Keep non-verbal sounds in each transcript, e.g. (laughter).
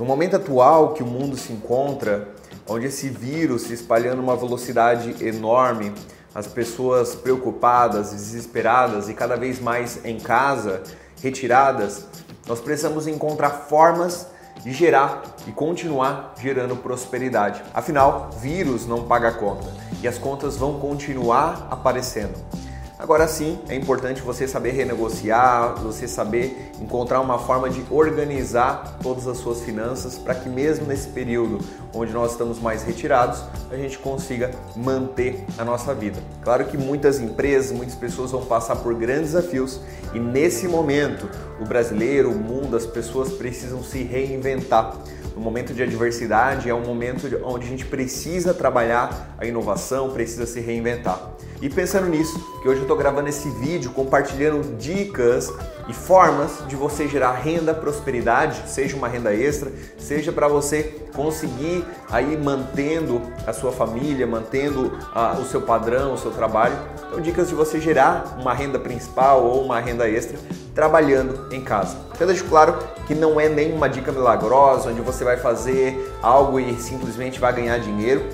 No momento atual que o mundo se encontra, onde esse vírus se espalhando uma velocidade enorme, as pessoas preocupadas, desesperadas e cada vez mais em casa, retiradas, nós precisamos encontrar formas de gerar e continuar gerando prosperidade. Afinal, vírus não paga conta e as contas vão continuar aparecendo. Agora sim, é importante você saber renegociar, você saber encontrar uma forma de organizar todas as suas finanças para que mesmo nesse período onde nós estamos mais retirados, a gente consiga manter a nossa vida. Claro que muitas empresas, muitas pessoas vão passar por grandes desafios e nesse momento, o brasileiro, o mundo, as pessoas precisam se reinventar. No momento de adversidade é um momento onde a gente precisa trabalhar a inovação, precisa se reinventar. E pensando nisso, que hoje eu estou gravando esse vídeo compartilhando dicas e formas de você gerar renda, prosperidade, seja uma renda extra, seja para você conseguir aí mantendo a sua família, mantendo ah, o seu padrão, o seu trabalho. Então, dicas de você gerar uma renda principal ou uma renda extra trabalhando em casa. Eu deixo claro que não é nenhuma dica milagrosa, onde você vai fazer algo e simplesmente vai ganhar dinheiro.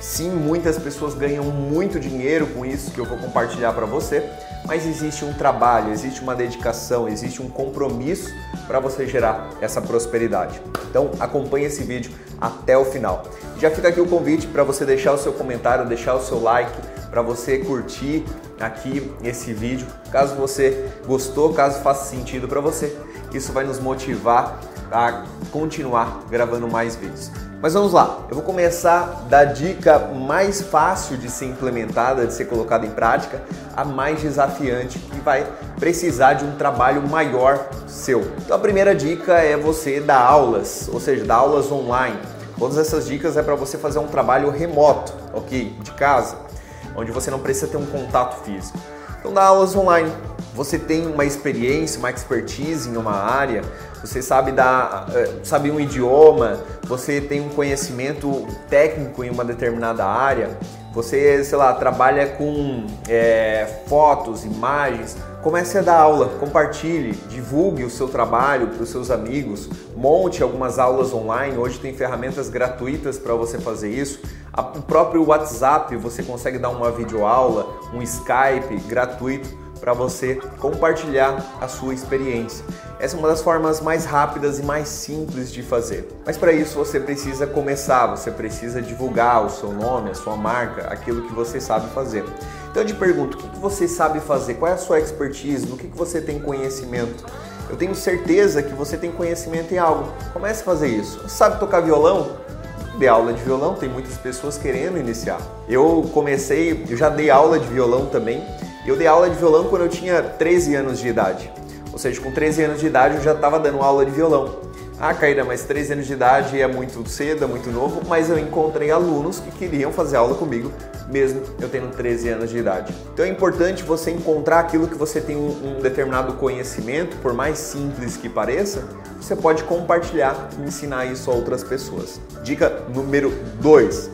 Sim, muitas pessoas ganham muito dinheiro com isso que eu vou compartilhar para você, mas existe um trabalho, existe uma dedicação, existe um compromisso para você gerar essa prosperidade. Então acompanhe esse vídeo até o final. Já fica aqui o convite para você deixar o seu comentário, deixar o seu like, para você curtir aqui esse vídeo. Caso você gostou, caso faça sentido para você, isso vai nos motivar a continuar gravando mais vídeos. Mas vamos lá, eu vou começar da dica mais fácil de ser implementada, de ser colocada em prática, a mais desafiante, que vai precisar de um trabalho maior seu. Então a primeira dica é você dar aulas, ou seja, dar aulas online. Todas essas dicas é para você fazer um trabalho remoto, ok? De casa, onde você não precisa ter um contato físico. Então dá aulas online. Você tem uma experiência, uma expertise em uma área, você sabe dar, eh, sabe um idioma, você tem um conhecimento técnico em uma determinada área, você, sei lá, trabalha com é, fotos, imagens, comece a dar aula, compartilhe, divulgue o seu trabalho para os seus amigos, monte algumas aulas online. Hoje tem ferramentas gratuitas para você fazer isso. O próprio WhatsApp você consegue dar uma videoaula, um Skype gratuito para você compartilhar a sua experiência. Essa é uma das formas mais rápidas e mais simples de fazer. Mas para isso você precisa começar, você precisa divulgar o seu nome, a sua marca, aquilo que você sabe fazer. Então eu te pergunto, o que você sabe fazer? Qual é a sua expertise? No que você tem conhecimento? Eu tenho certeza que você tem conhecimento em algo. Comece a fazer isso. Sabe tocar violão? Dê aula de violão, tem muitas pessoas querendo iniciar. Eu comecei, eu já dei aula de violão também eu dei aula de violão quando eu tinha 13 anos de idade. Ou seja, com 13 anos de idade eu já estava dando aula de violão. Ah, Caíra, mas 13 anos de idade é muito cedo, é muito novo, mas eu encontrei alunos que queriam fazer aula comigo, mesmo eu tendo 13 anos de idade. Então é importante você encontrar aquilo que você tem um, um determinado conhecimento, por mais simples que pareça, você pode compartilhar e ensinar isso a outras pessoas. Dica número 2: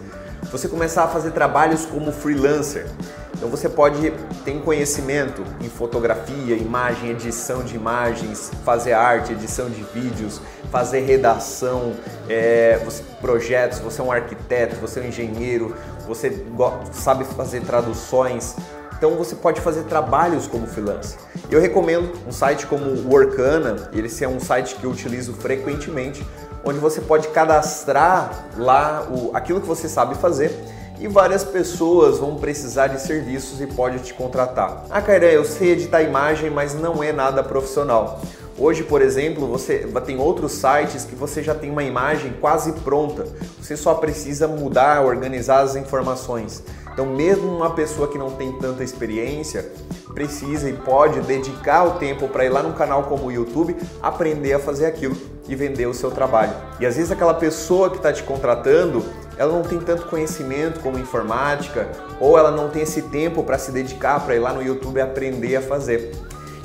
você começar a fazer trabalhos como freelancer. Então você pode ter conhecimento em fotografia, imagem, edição de imagens, fazer arte, edição de vídeos, fazer redação, é, você, projetos, você é um arquiteto, você é um engenheiro, você sabe fazer traduções. Então você pode fazer trabalhos como freelancer. Eu recomendo um site como Workana, ele é um site que eu utilizo frequentemente, onde você pode cadastrar lá o, aquilo que você sabe fazer e várias pessoas vão precisar de serviços e pode te contratar. Ah, Cairé, eu sei editar imagem, mas não é nada profissional. Hoje, por exemplo, você tem outros sites que você já tem uma imagem quase pronta. Você só precisa mudar, organizar as informações. Então, mesmo uma pessoa que não tem tanta experiência, precisa e pode dedicar o tempo para ir lá num canal como o YouTube, aprender a fazer aquilo e vender o seu trabalho. E às vezes aquela pessoa que está te contratando ela não tem tanto conhecimento como informática ou ela não tem esse tempo para se dedicar para ir lá no YouTube aprender a fazer.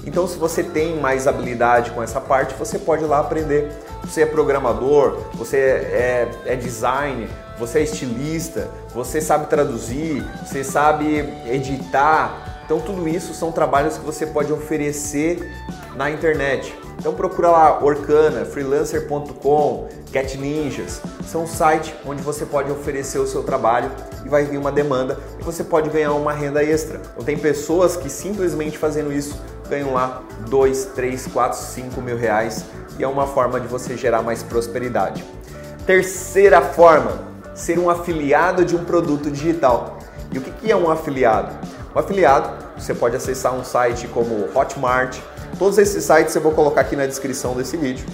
Então, se você tem mais habilidade com essa parte, você pode ir lá aprender. Você é programador, você é, é design, você é estilista, você sabe traduzir, você sabe editar. Então, tudo isso são trabalhos que você pode oferecer na internet. Então procura lá Orkana, freelancer.com, Cat Ninjas. São sites onde você pode oferecer o seu trabalho e vai vir uma demanda e você pode ganhar uma renda extra. Então tem pessoas que simplesmente fazendo isso ganham lá 2, 3, 4, 5 mil reais e é uma forma de você gerar mais prosperidade. Terceira forma, ser um afiliado de um produto digital. E o que é um afiliado? Um afiliado, você pode acessar um site como Hotmart. Todos esses sites eu vou colocar aqui na descrição desse vídeo.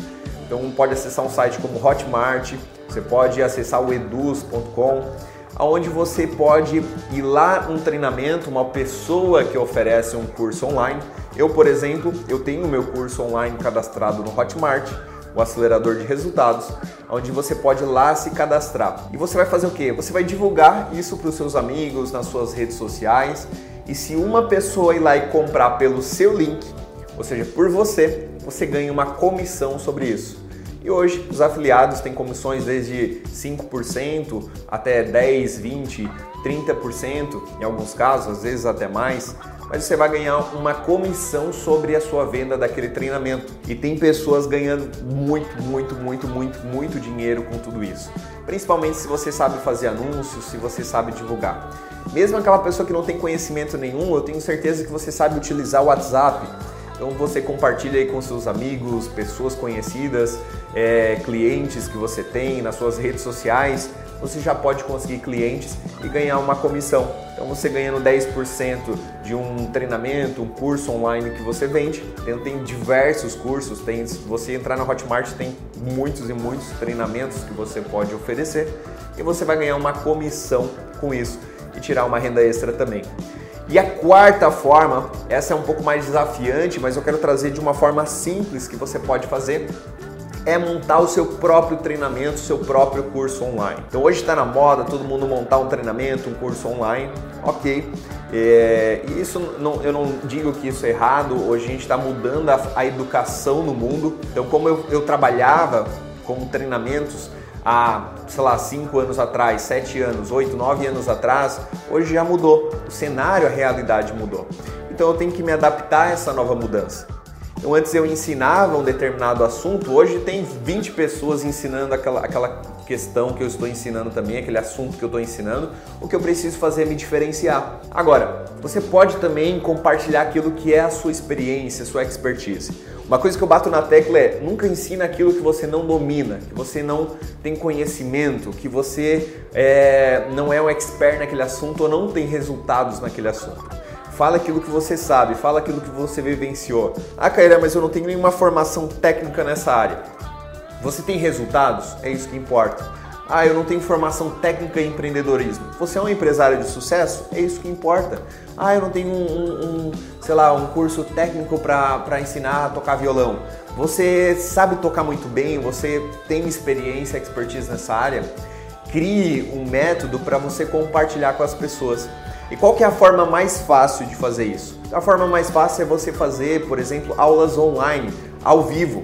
Então pode acessar um site como Hotmart, você pode acessar o eduz.com, aonde você pode ir lá um treinamento, uma pessoa que oferece um curso online. Eu, por exemplo, eu tenho meu curso online cadastrado no Hotmart o acelerador de resultados, onde você pode lá se cadastrar. E você vai fazer o quê? Você vai divulgar isso para os seus amigos nas suas redes sociais. E se uma pessoa ir lá e comprar pelo seu link, ou seja, por você, você ganha uma comissão sobre isso. E hoje os afiliados têm comissões desde 5% até 10, 20, 30% em alguns casos, às vezes até mais mas você vai ganhar uma comissão sobre a sua venda daquele treinamento. E tem pessoas ganhando muito, muito, muito, muito, muito dinheiro com tudo isso. Principalmente se você sabe fazer anúncios, se você sabe divulgar. Mesmo aquela pessoa que não tem conhecimento nenhum, eu tenho certeza que você sabe utilizar o WhatsApp. Então você compartilha aí com seus amigos, pessoas conhecidas, é, clientes que você tem nas suas redes sociais você já pode conseguir clientes e ganhar uma comissão. Então você ganhando 10% de um treinamento, um curso online que você vende, tem, tem diversos cursos, tem, se você entrar na Hotmart tem muitos e muitos treinamentos que você pode oferecer e você vai ganhar uma comissão com isso e tirar uma renda extra também. E a quarta forma, essa é um pouco mais desafiante, mas eu quero trazer de uma forma simples que você pode fazer, é montar o seu próprio treinamento, o seu próprio curso online. Então hoje está na moda todo mundo montar um treinamento, um curso online, ok. É, isso não, eu não digo que isso é errado, hoje a gente está mudando a, a, educação no mundo. Então, como eu, eu trabalhava com treinamentos há, sei lá, 5 anos atrás, 7 anos, 8, 9 anos atrás, hoje já mudou. O cenário, a realidade mudou. Então eu tenho que me adaptar a essa nova mudança. Então, antes eu ensinava um determinado assunto, hoje tem 20 pessoas ensinando aquela, aquela questão que eu estou ensinando também, aquele assunto que eu estou ensinando. O que eu preciso fazer é me diferenciar. Agora, você pode também compartilhar aquilo que é a sua experiência, a sua expertise. Uma coisa que eu bato na tecla é nunca ensina aquilo que você não domina, que você não tem conhecimento, que você é, não é um expert naquele assunto ou não tem resultados naquele assunto. Fala aquilo que você sabe, fala aquilo que você vivenciou. Ah, Caíra, mas eu não tenho nenhuma formação técnica nessa área. Você tem resultados? É isso que importa. Ah, eu não tenho formação técnica em empreendedorismo. Você é um empresário de sucesso? É isso que importa. Ah, eu não tenho um, um, um sei lá, um curso técnico para ensinar a tocar violão. Você sabe tocar muito bem, você tem experiência, expertise nessa área. Crie um método para você compartilhar com as pessoas. E qual que é a forma mais fácil de fazer isso? A forma mais fácil é você fazer, por exemplo, aulas online, ao vivo.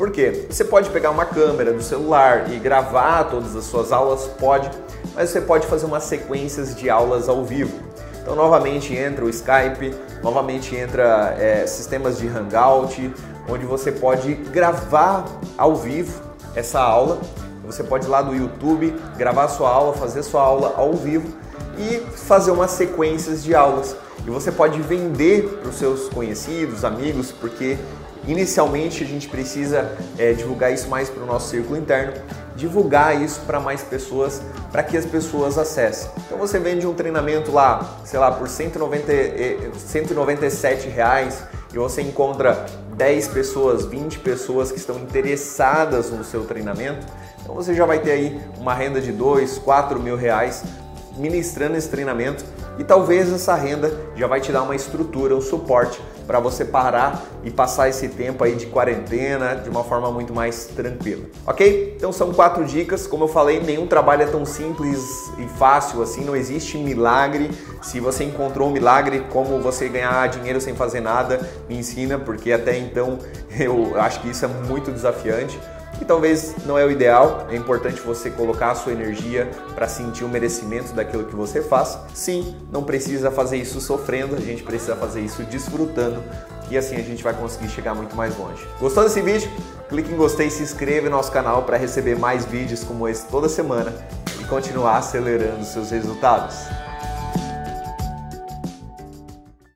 Por quê? Você pode pegar uma câmera do celular e gravar todas as suas aulas, pode, mas você pode fazer umas sequências de aulas ao vivo. Então, novamente entra o Skype, novamente entra é, sistemas de Hangout, onde você pode gravar ao vivo essa aula. Você pode ir lá do YouTube, gravar sua aula, fazer sua aula ao vivo e fazer umas sequências de aulas. E você pode vender para os seus conhecidos, amigos, porque inicialmente a gente precisa é, divulgar isso mais para o nosso círculo interno, divulgar isso para mais pessoas, para que as pessoas acessem. Então você vende um treinamento lá, sei lá, por 190, 197 reais e você encontra 10 pessoas, 20 pessoas que estão interessadas no seu treinamento, então você já vai ter aí uma renda de 2, 4 mil reais ministrando esse treinamento e talvez essa renda já vai te dar uma estrutura, um suporte para você parar e passar esse tempo aí de quarentena de uma forma muito mais tranquila, ok? Então são quatro dicas. Como eu falei, nenhum trabalho é tão simples e fácil assim, não existe milagre. Se você encontrou um milagre, como você ganhar dinheiro sem fazer nada, me ensina, porque até então (laughs) eu acho que isso é muito desafiante que talvez não é o ideal. É importante você colocar a sua energia para sentir o merecimento daquilo que você faz. Sim, não precisa fazer isso sofrendo, a gente precisa fazer isso desfrutando e assim a gente vai conseguir chegar muito mais longe. Gostou desse vídeo? Clique em gostei e se inscreva no nosso canal para receber mais vídeos como esse toda semana e continuar acelerando seus resultados.